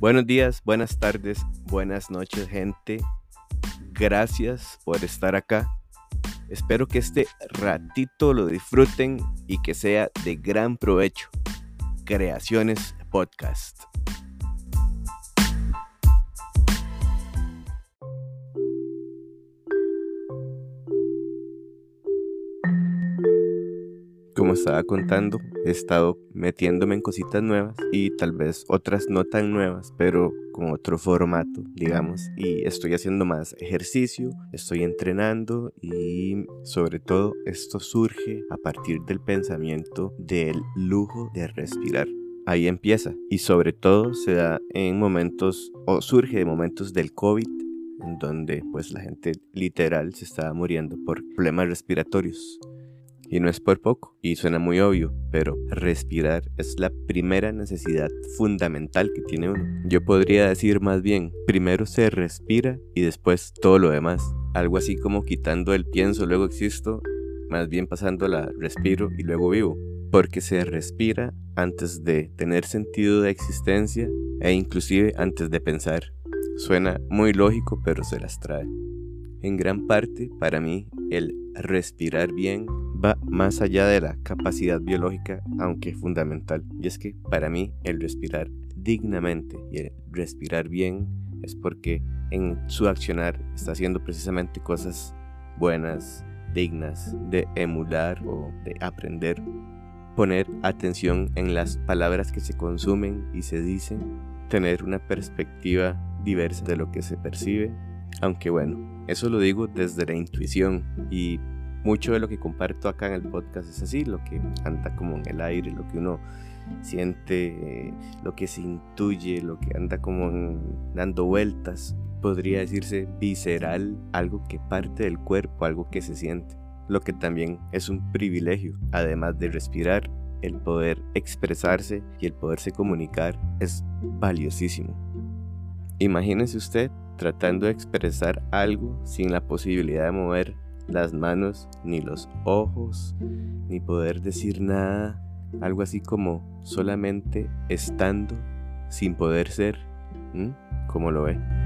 Buenos días, buenas tardes, buenas noches, gente. Gracias por estar acá. Espero que este ratito lo disfruten y que sea de gran provecho. Creaciones Podcast. Como estaba contando, he estado metiéndome en cositas nuevas y tal vez otras no tan nuevas, pero con otro formato, digamos. Y estoy haciendo más ejercicio, estoy entrenando y sobre todo esto surge a partir del pensamiento del lujo de respirar. Ahí empieza y sobre todo se da en momentos o surge de momentos del COVID en donde pues la gente literal se estaba muriendo por problemas respiratorios. Y no es por poco, y suena muy obvio, pero respirar es la primera necesidad fundamental que tiene uno. Yo podría decir más bien, primero se respira y después todo lo demás. Algo así como quitando el pienso, luego existo, más bien pasando la respiro y luego vivo. Porque se respira antes de tener sentido de existencia e inclusive antes de pensar. Suena muy lógico, pero se las trae. En gran parte, para mí, el respirar bien va más allá de la capacidad biológica, aunque fundamental. Y es que para mí el respirar dignamente y el respirar bien es porque en su accionar está haciendo precisamente cosas buenas, dignas de emular o de aprender. Poner atención en las palabras que se consumen y se dicen, tener una perspectiva diversa de lo que se percibe, aunque bueno, eso lo digo desde la intuición y mucho de lo que comparto acá en el podcast es así, lo que anda como en el aire, lo que uno siente, lo que se intuye, lo que anda como dando vueltas, podría decirse visceral, algo que parte del cuerpo, algo que se siente, lo que también es un privilegio, además de respirar, el poder expresarse y el poderse comunicar es valiosísimo. Imagínese usted tratando de expresar algo sin la posibilidad de mover las manos, ni los ojos, ni poder decir nada, algo así como solamente estando sin poder ser. como lo ve?